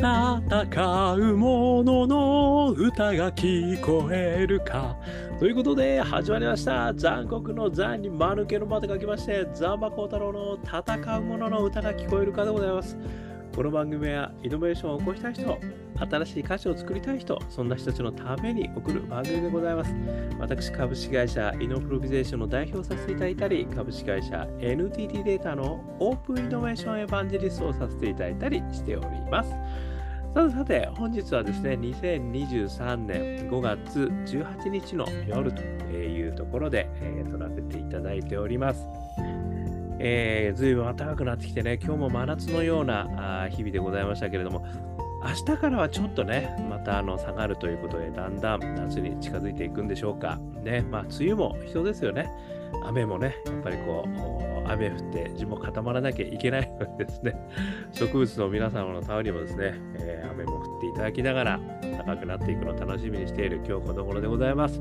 戦う者の歌が聞こえるか。ということで始まりました。残酷の残に間抜けの間と書きまして、ザンバコウタロウの戦う者の歌が聞こえるかでございます。この番組はイノベーションを起こしたい人、新しい歌詞を作りたい人、そんな人たちのために送る番組でございます。私、株式会社イノプロビゼーションの代表させていただいたり、株式会社 NTT データのオープンイノベーションエヴァンジェリストをさせていただいたりしております。さてさて、本日はですね、2023年5月18日の夜というところで、えー撮らせていただいております。えー、ずいぶん暖かくなってきてね、今日も真夏のような日々でございましたけれども、明日からはちょっとね、またあの下がるということで、だんだん夏に近づいていくんでしょうか。ね、まあ、梅雨も人ですよね。雨もね、やっぱりこう、雨降って地も固まらなきゃいけないのでですね、植物の皆様のためにもですね、えー雨も降っていただきながら、高くなっていくのを楽しみにしている今日この頃でございます。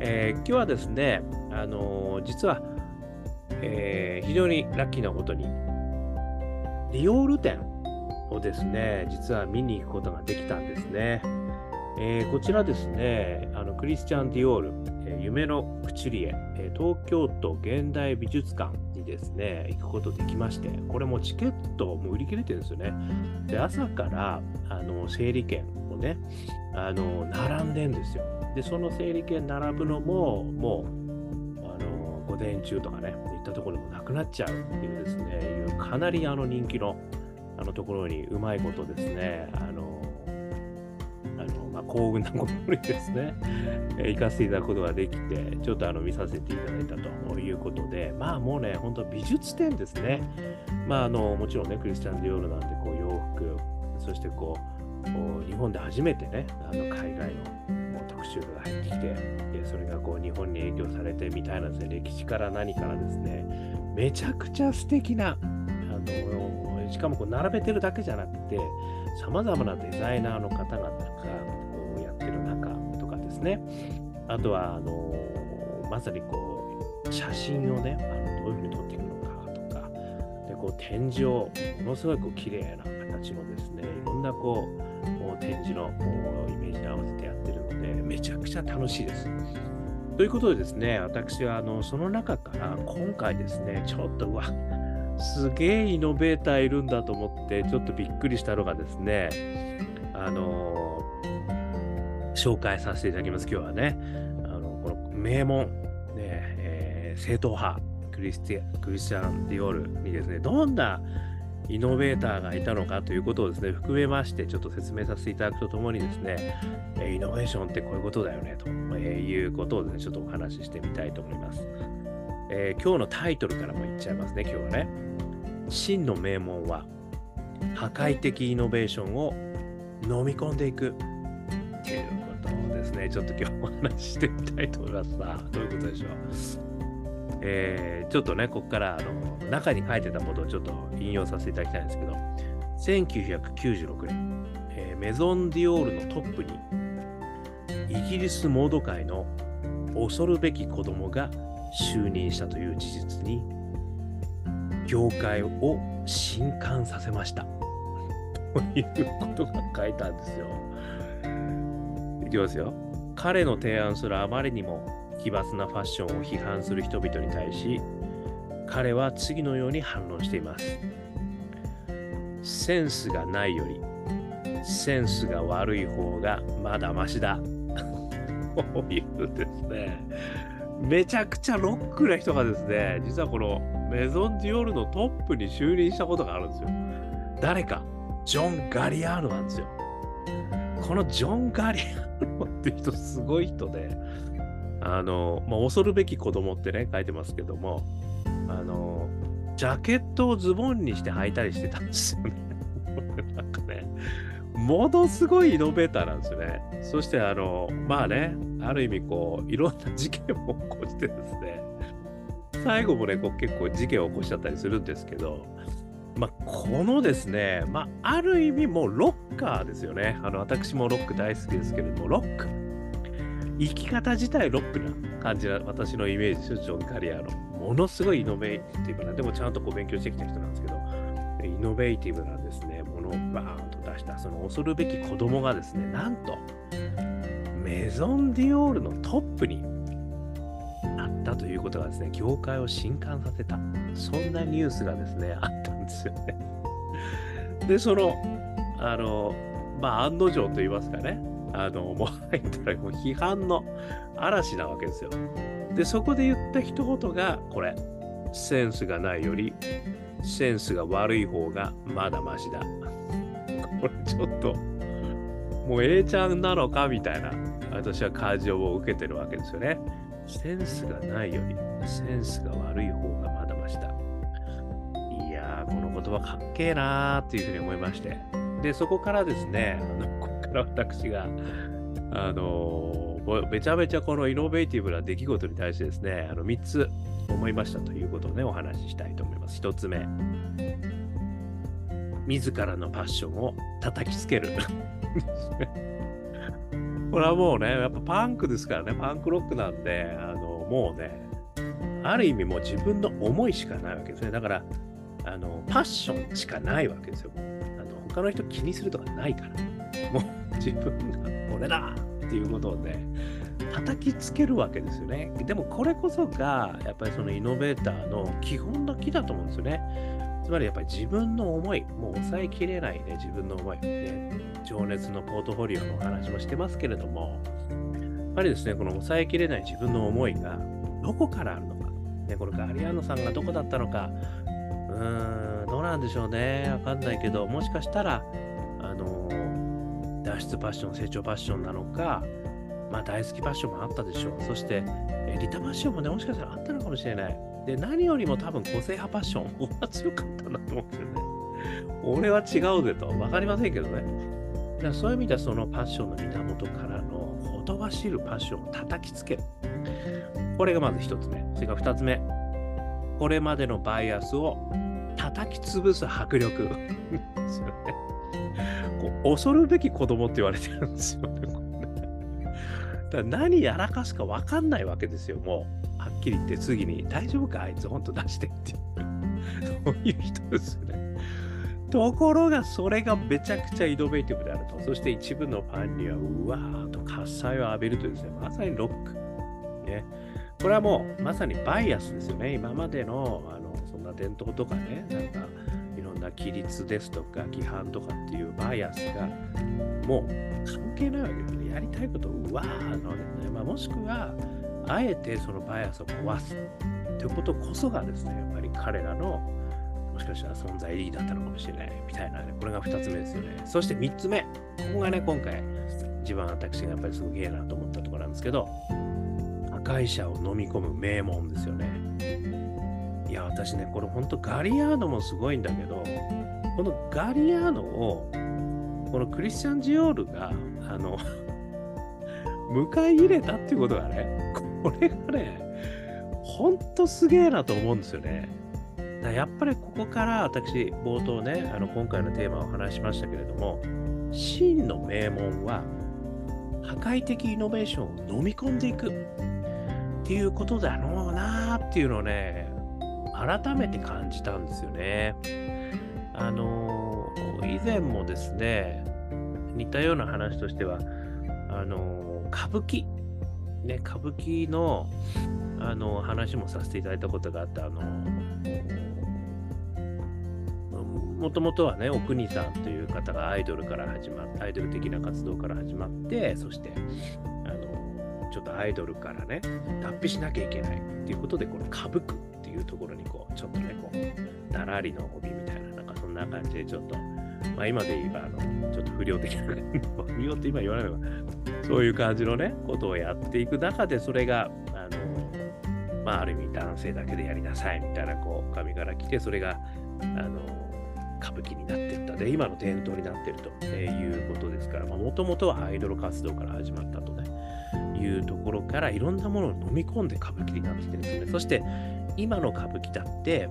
えー今日はですね、あのー実は、えー非常にラッキーなことに、ディオール展をですね、実は見に行くことができたんですね。えーこちらですね、あのクリスチャン・ディオール、えー夢のクチュリエ、えー東京都現代美術館にですね、行くことできまして、これもチケットも売り切れてるんですよね。で、朝からあの整理券をね、あの並んでんですよ。で、その整理券並ぶのも、もう、午前中とかね、行ったところでもなくなっちゃうっていうですね、いうかなりあの人気のあのところにうまいことですね、あの、あのまあ、幸運なことにですね、行かせていただくことができて、ちょっとあの見させていただいたということで、まあもうね、本当美術展ですね。まああの、もちろんね、クリスチャン・ディオールなんで、こう洋服、そしてこう、日本で初めてね、あの海外の特集が入ってきて、それがこう日本に影響されてみたいなですね、歴史から何からですね、めちゃくちゃ素敵な、あのしかもこう並べてるだけじゃなくて、さまざまなデザイナーの方々がこうやってる中とかですね、あとはあのまさにこう写真をね、あのどういうふうに撮っていくのかとか、でこう展示をものすごいこう綺麗な形のですね、いろんなこう展示のイメージに合わせてやってるので、めちゃくちゃ楽しいです。ということでですね、私はあのその中から今回ですね、ちょっとうわ、すげえイノベーターいるんだと思って、ちょっとびっくりしたのがですね、あの紹介させていただきます、今日はね。あのこの名門、ねえー正統派クリスティクリスチャン・ディオールにですね、どんなイノベーターがいたのかということをですね、含めまして、ちょっと説明させていただくとともにですね、イノベーションってこういうことだよね、ということをですね、ちょっとお話ししてみたいと思います。えー今日のタイトルからも言っちゃいますね、今日はね。真の名門は、破壊的イノベーションを飲み込んでいく。っていうことをですね、ちょっと今日お話ししてみたいと思います。さあ、どういうことでしょう？えーちょっとね、ここからあの中に書いてたことをちょっと引用させていただきたいんですけど、1996年、えーメゾン・ディオールのトップに、イギリスモード界の恐るべき子供が就任したという事実に、業界を震撼させました。ということが書いたんですよ。いきますよ。彼の提案するあまりにも奇抜なファッションを批判する人々に対し、彼は次のように反論しています。センスがないより、センスが悪い方がまだマシだ。こういうですね、めちゃくちゃロックな人がですね、実はこのメゾン・ディオールのトップに就任したことがあるんですよ。誰か、ジョン・ガリアーノなんですよ。このジョン・ガリアーノって人すごい人で、あの、まあ、恐るべき子供ってね、書いてますけども、あの、ジャケットをズボンにして履いたりしてたんですよね。なんかね、ものすごいイノベーターなんですよね。そして、あの、まあね、ある意味こう、いろんな事件も起こしてですね、最後もね、こう結構事件を起こしちゃったりするんですけど、まあ、このですね、まあ、ある意味もうロッカーですよね。あの、私もロック大好きですけれども、ロック。生き方自体ロックな感じな私のイメージですよ、ジョン・カリアの。ものすごいイノベーティブな、でもちゃんとこう勉強してきた人なんですけど、イノベーティブなですね、ものをバーンと出した、その恐るべき子供がですね、なんと、メゾンディオールのトップになったということがですね、業界を震撼させた、そんなニュースがですね、あったんですよね。で、その、あの、まあ、案の定と言いますかね、あの、もう入ったらもう批判の嵐なわけですよ。で、そこで言った一言が、これ、センスがないより、センスが悪い方がまだマシだ。これちょっと、もう A ちゃんなのかみたいな、私は感情を受けてるわけですよね。センスがないより、センスが悪い方がまだマシだ。いやー、この言葉かっけえなーっていうふうに思いまして。で、そこからですね、あのから私が、あのー、めちゃめちゃこのイノベーティブな出来事に対してですね、あの3つ思いましたということをね、お話ししたいと思います。1つ目、自らのパッションを叩きつける。これはもうね、やっぱパンクですからね、パンクロックなんで、あのもうね、ある意味もう自分の思いしかないわけですね。だから、あのパッションしかないわけですよ。あの他の人気にするとかないから。もう自分がこれだっていうことをね、叩きつけるわけですよね。でもこれこそが、やっぱりそのイノベーターの基本の木だと思うんですよね。つまりやっぱり自分の思い、もう抑えきれないね、自分の思い、ね、情熱のポートフォリオのお話もしてますけれども、やっぱりですね、この抑えきれない自分の思いがどこからあるのか、ね、このガリアーノさんがどこだったのか、うーん、どうなんでしょうね、わかんないけど、もしかしたら、脱出パッション、成長パッションなのか、まあ大好きパッションもあったでしょう。そして、リタパッションもね、もしかしたらあったのかもしれない。で、何よりも多分個性派パッション、俺は強かったんだと思うんですよね。俺は違うぜと。わかりませんけどね。だからそういう意味ではそのパッションの源からのほとばしるパッションを叩きつける。これがまず一つ目。それから二つ目。これまでのバイアスを叩き潰す迫力ですよね。恐るべき子供って言われてるんですよね。だ何やらかすか分かんないわけですよ、もう。はっきり言って次に、大丈夫かあいつ、ほんと出してっていう。そういう人ですよね。ところが、それがめちゃくちゃイノベーティブであると。そして一部のファンには、うわーと喝采を浴びるというですね、まさにロック。ね。これはもう、まさにバイアスですよね。今までの、あの、そんな伝統とかね、なんか、な規律ですとか、規範とかっていうバイアスが、もう関係ないわけですね。やりたいことをうわーのね、まあ、もしくは、あえてそのバイアスを壊すということこそがですね、やっぱり彼らのもしかしたら存在意義だったのかもしれないみたいなね、これが2つ目ですよね。そして3つ目、ここがね、今回、一番私がやっぱりすごいえなと思ったところなんですけど、破壊者を飲み込む名門ですよね。や、私ね、これ本当ガリアーノもすごいんだけど、このガリアーノを、このクリスチャン・ジオールが、あの、迎え入れたっていうことがね、これがね、ほんとすげえなと思うんですよね。だやっぱりここから私、冒頭ね、あの今回のテーマを話しましたけれども、真の名門は、破壊的イノベーションを飲み込んでいくっていうことだろうなっていうのをね、改めて感じたんですよね。あの以前もですね、似たような話としては、あの歌舞伎、ね、歌舞伎のあの話もさせていただいたことがあって、あのもともとはね、お国さんという方がアイドルから始まって、アイドル的な活動から始まって、そして、あのちょっとアイドルからね、脱皮しなきゃいけないっていうことで、この歌舞伎っていうところに、こう、ちょっとね、こう、だらりの帯みたいな、なんかそんな感じで、ちょっと、まあ今で言えば、あの、ちょっと不良的な、不良って今言わないのか、そういう感じのね、ことをやっていく中で、それが、あの、まあ、ある意味男性だけでやりなさいみたいな、こう、紙から来て、それが、あの、歌舞伎になっていったで、今の伝統になっているということですから、もともとはアイドル活動から始まったと、いうところから、いろんなものを飲み込んで歌舞伎になってきてるんですね。そして、今の歌舞伎だって、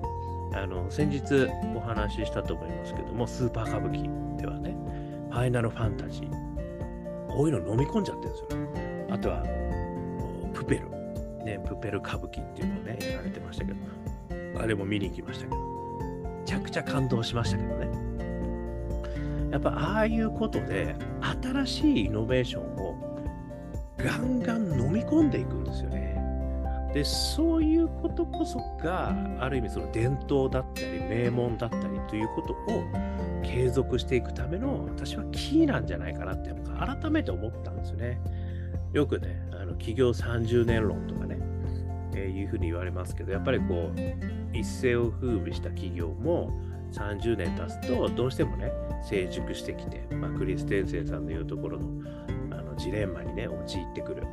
あの先日お話ししたと思いますけども、スーパー歌舞伎ではね、ファイナルファンタジー、こういうの飲み込んじゃってるんですよ。あとは、プペル、ね、プペル歌舞伎っていうのをね、やられてましたけど、あれも見に行きましたけどめ、ちゃくちゃ感動しましたけどね。やっぱああいうことで新しいイノベーションをガンガン飲み込んでいくんですよね。でそういうことこそがある意味その伝統だったり名門だったりということを継続していくための私はキーなんじゃないかなって改めて思ったんですよね。よくね、あの企業30年論とかね、えー、いうふうに言われますけど、やっぱりこう、一世を風靡した企業も30年経つと、どうしてもね、成熟してきて、まあ、クリス・テンセイさんの言うところのジレンマにね、陥ってくる。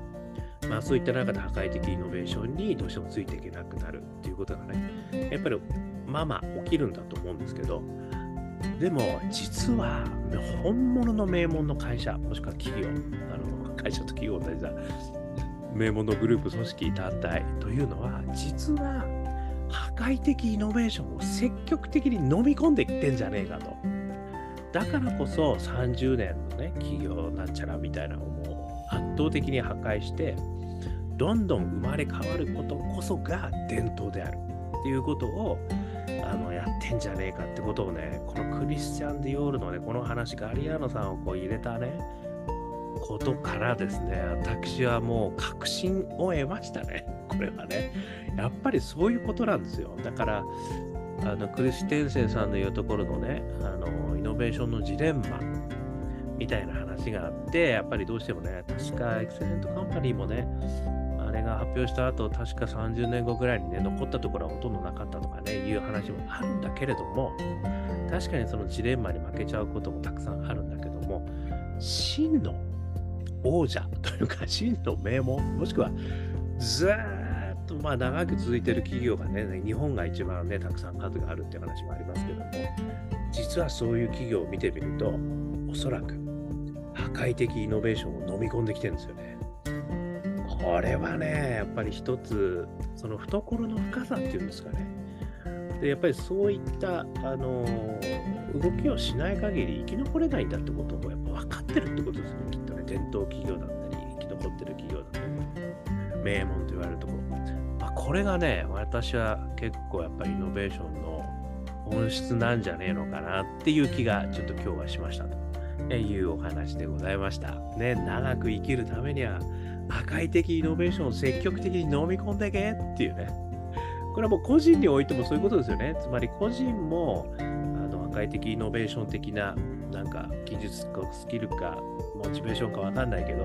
まあそういった中で破壊的イノベーションにどうしてもついていけなくなるっていうことがね、やっぱりまあまあ起きるんだと思うんですけど、でも実は本物の名門の会社、もしくは企業、あの会社と企業同じだ、名門のグループ、組織、団体というのは、実は破壊的イノベーションを積極的に飲み込んでいってんじゃねえかと。だからこそ30年のね、企業なんちゃらみたいな圧倒的に破壊して、どんどん生まれ変わることこそが伝統であるっていうことをあのやってんじゃねえかってことをね、このクリスチャン・ディオールのね、この話、ガリアーノさんをこう入れたね、ことからですね、私はもう確信を得ましたね。これはね。やっぱりそういうことなんですよ。だから、あのクリステンセンさんの言うところのね、あのイノベーションのジレンマみたいな話があって、やっぱりどうしてもね、確かエクセレントカンパニーもね、あれが発表した後、確か30年後ぐらいにね、残ったところはほとんどなかったとかね、いう話もあるんだけれども、確かにそのジレンマに負けちゃうこともたくさんあるんだけども、真の王者 というか、真の名門、もしくはずーっとまあ長く続いてる企業がね、日本が一番ね、たくさん数があるって話もありますけども、実はそういう企業を見てみると、おそらく破壊的イノベーションを飲み込んできてるんですよね。これはね、やっぱり一つ、その懐の深さっていうんですかね。でやっぱりそういったあの動きをしない限り生き残れないんだってことをやっぱ分かってるってことですね、きっとね。伝統企業だったり、生き残ってる企業だったり、名門と言われるところ。まあ、これがね、私は結構やっぱりイノベーションの本質なんじゃねえのかなっていう気がちょっと今日はしましたというお話でございました。ね、長く生きるためには破壊的イノベーションを積極的に飲み込んでけっていうね。これはもう個人においてもそういうことですよね。つまり個人もあの破壊的イノベーション的ななんか技術かスキルかモチベーションかわかんないけど、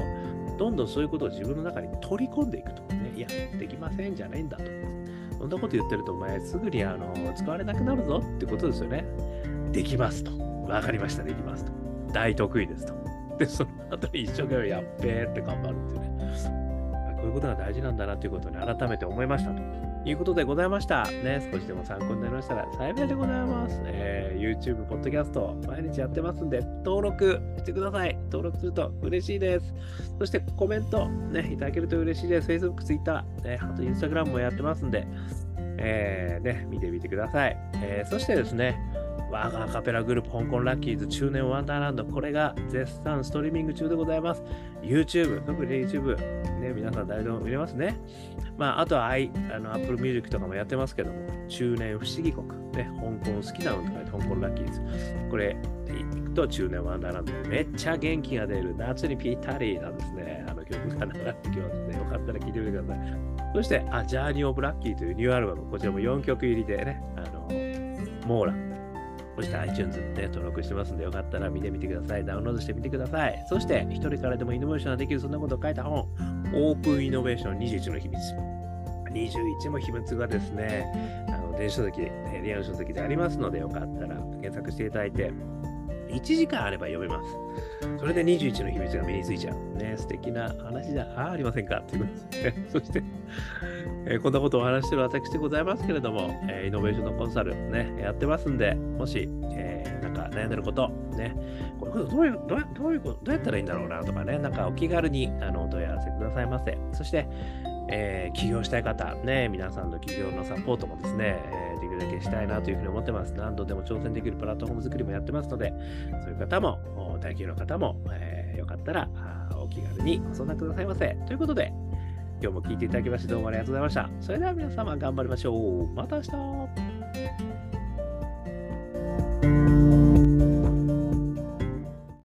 どんどんそういうことを自分の中に取り込んでいくと。ね、いや、できませんじゃないんだと。そんなこと言ってると、お前すぐにあの使われなくなるぞってことですよね。できますと。わかりました、できますと。大得意ですと。で、その後に一生懸命やっべーって頑張るっていうね。こういうことが大事なんだなということに改めて思いましたということでございました。ね、少しでも参考になりましたら幸いでございます。えー、YouTube、Podcast、毎日やってますんで、登録してください。登録すると嬉しいです。そしてコメント、ね、いただけると嬉しいです。Facebook、Twitter、ね、あと Instagram もやってますんで、えー、ね、見てみてください。えー、そしてですね、我がアカペラグループ香港ラッキーズ中年ワンダーランド、これが絶賛ストリーミング中でございます。YouTube、特に YouTube、ね、皆さん誰でも見れますね。まあ、あとは I、あの Apple Music とかもやってますけども、中年不思議国、ね、香港好きなのとか香港ラッキーズ。これ、行くと中年ワンダーランド、めっちゃ元気が出る、夏にぴったりなんですね。あの曲が流れてきますね。よかったら聴いてみてください。そして、あ、ジャーニー・オブ・ラッキーというニューアルバム、こちらも4曲入りでね、あの、モーラ、そして iTunes で登録してますんで、よかったら見てみてください。ダウンロードしてみてください。そして、一人からでもイノベーションができる、そんなことを書いた本、オープンイノベーション21の秘密。21も秘密がですね、あの電子書籍、リアル書籍でありますので、よかったら検索していただいて、1時間あれば読めます。それで21の秘密が身についちゃう。ね、素敵な話じゃありませんか？ということですね。そして、えー、こんなことをお話してる私でございますけれども、えー、イノベーションのコンサルね、やってますんで、もし、えー、なんか悩んでること、ね、これどういう、どうどういうこと、どうやったらいいんだろうなとかね、なんかお気軽にあのお問い合わせくださいませ。そして、えー、起業したい方、ね、皆さんの起業のサポートもですね、えー、できるだけしたいなというふうに思ってます。何度でも挑戦できるプラットフォーム作りもやってますので、そういう方も、大企業の方も、えー、よかったらお気軽にご相談くださいませ。ということで、今日も聞いていただきましてどうもありがとうございました。それでは皆様頑張りましょう。また明日